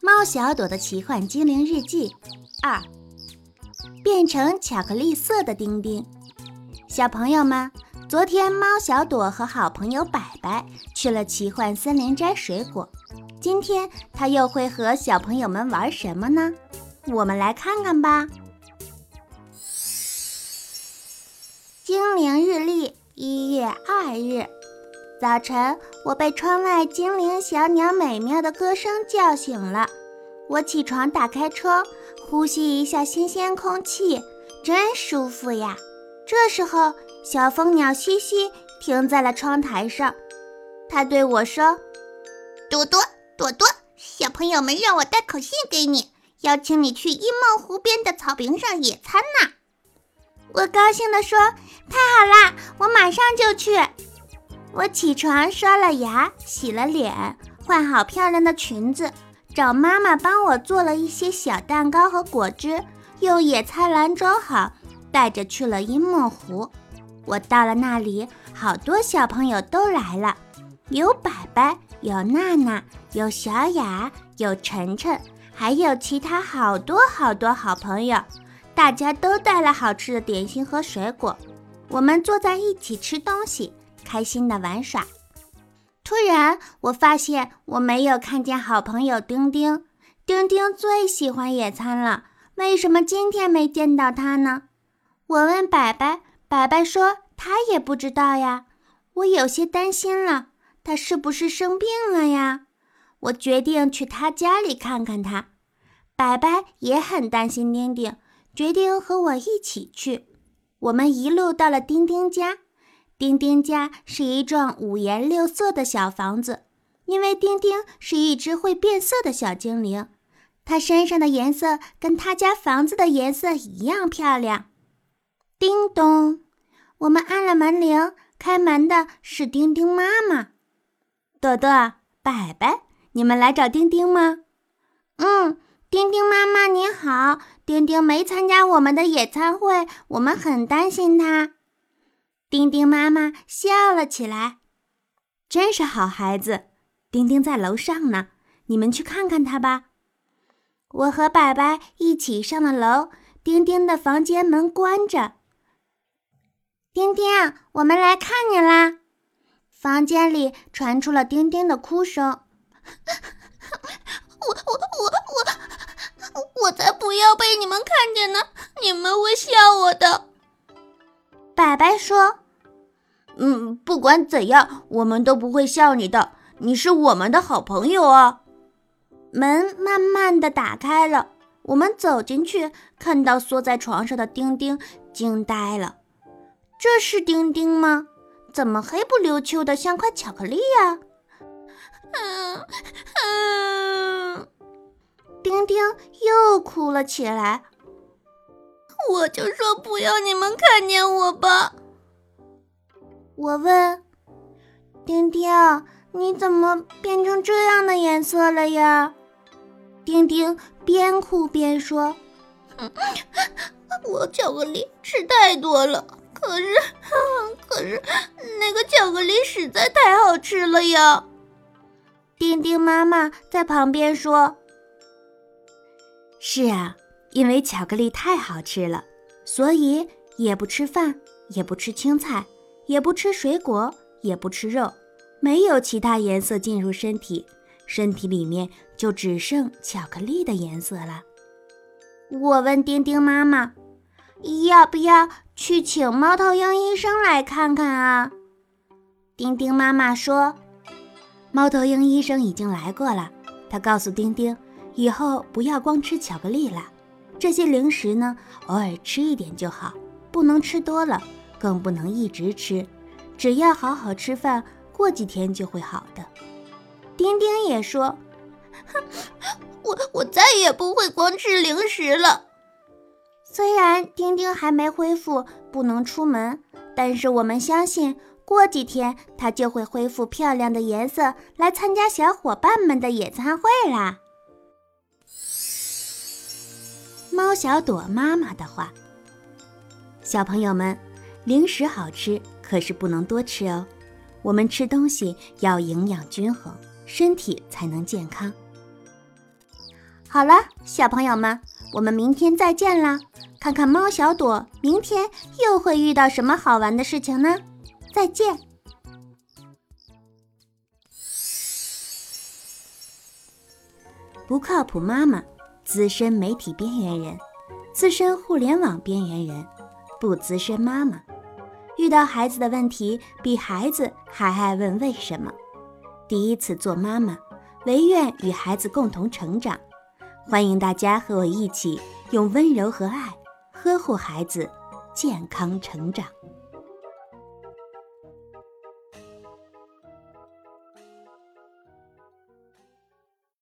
猫小朵的奇幻精灵日记二，变成巧克力色的丁丁。小朋友们，昨天猫小朵和好朋友白白去了奇幻森林摘水果，今天他又会和小朋友们玩什么呢？我们来看看吧。精灵日历一月二日。早晨，我被窗外精灵小鸟美妙的歌声叫醒了。我起床，打开窗，呼吸一下新鲜空气，真舒服呀。这时候，小蜂鸟西西停在了窗台上，它对我说：“朵朵，朵朵，小朋友们让我带口信给你，邀请你去伊梦湖边的草坪上野餐呢。”我高兴地说：“太好啦，我马上就去。”我起床，刷了牙，洗了脸，换好漂亮的裙子，找妈妈帮我做了一些小蛋糕和果汁，用野餐篮装好，带着去了阴梦湖。我到了那里，好多小朋友都来了，有白白，有娜娜，有小雅，有晨晨，还有其他好多好多好朋友。大家都带了好吃的点心和水果，我们坐在一起吃东西。开心的玩耍，突然我发现我没有看见好朋友丁丁。丁丁最喜欢野餐了，为什么今天没见到他呢？我问白白，白白说他也不知道呀。我有些担心了，他是不是生病了呀？我决定去他家里看看他。白白也很担心丁丁，决定和我一起去。我们一路到了丁丁家。丁丁家是一幢五颜六色的小房子，因为丁丁是一只会变色的小精灵，它身上的颜色跟他家房子的颜色一样漂亮。叮咚，我们按了门铃，开门的是丁丁妈妈。朵朵、白白，你们来找丁丁吗？嗯，丁丁妈妈您好，丁丁没参加我们的野餐会，我们很担心他。丁丁妈妈笑了起来，真是好孩子。丁丁在楼上呢，你们去看看他吧。我和白白一起上了楼，丁丁的房间门关着。丁丁，我们来看你啦！房间里传出了丁丁的哭声。我我我我我才不要被你们看见呢！你们会笑我的。白白说。嗯，不管怎样，我们都不会笑你的。你是我们的好朋友啊！门慢慢的打开了，我们走进去，看到缩在床上的丁丁，惊呆了。这是丁丁吗？怎么黑不溜秋的，像块巧克力呀？嗯嗯，丁丁又哭了起来。我就说不要你们看见我吧。我问丁丁：“你怎么变成这样的颜色了呀？”丁丁边哭边说：“我巧克力吃太多了，可是，可是那个巧克力实在太好吃了呀。”丁丁妈妈在旁边说：“是啊，因为巧克力太好吃了，所以也不吃饭，也不吃青菜。”也不吃水果，也不吃肉，没有其他颜色进入身体，身体里面就只剩巧克力的颜色了。我问丁丁妈妈，要不要去请猫头鹰医生来看看啊？丁丁妈妈说，猫头鹰医生已经来过了，他告诉丁丁，以后不要光吃巧克力了，这些零食呢，偶尔吃一点就好，不能吃多了。更不能一直吃，只要好好吃饭，过几天就会好的。丁丁也说：“我我再也不会光吃零食了。”虽然丁丁还没恢复，不能出门，但是我们相信，过几天他就会恢复漂亮的颜色，来参加小伙伴们的野餐会啦。猫小朵妈妈的话：“小朋友们。”零食好吃，可是不能多吃哦。我们吃东西要营养均衡，身体才能健康。好了，小朋友们，我们明天再见啦！看看猫小朵明天又会遇到什么好玩的事情呢？再见。不靠谱妈妈，资深媒体边缘人，资深互联网边缘人，不资深妈妈，遇到孩子的问题，比孩子还爱问为什么。第一次做妈妈，唯愿与孩子共同成长。欢迎大家和我一起用温柔和爱呵护孩子健康成长。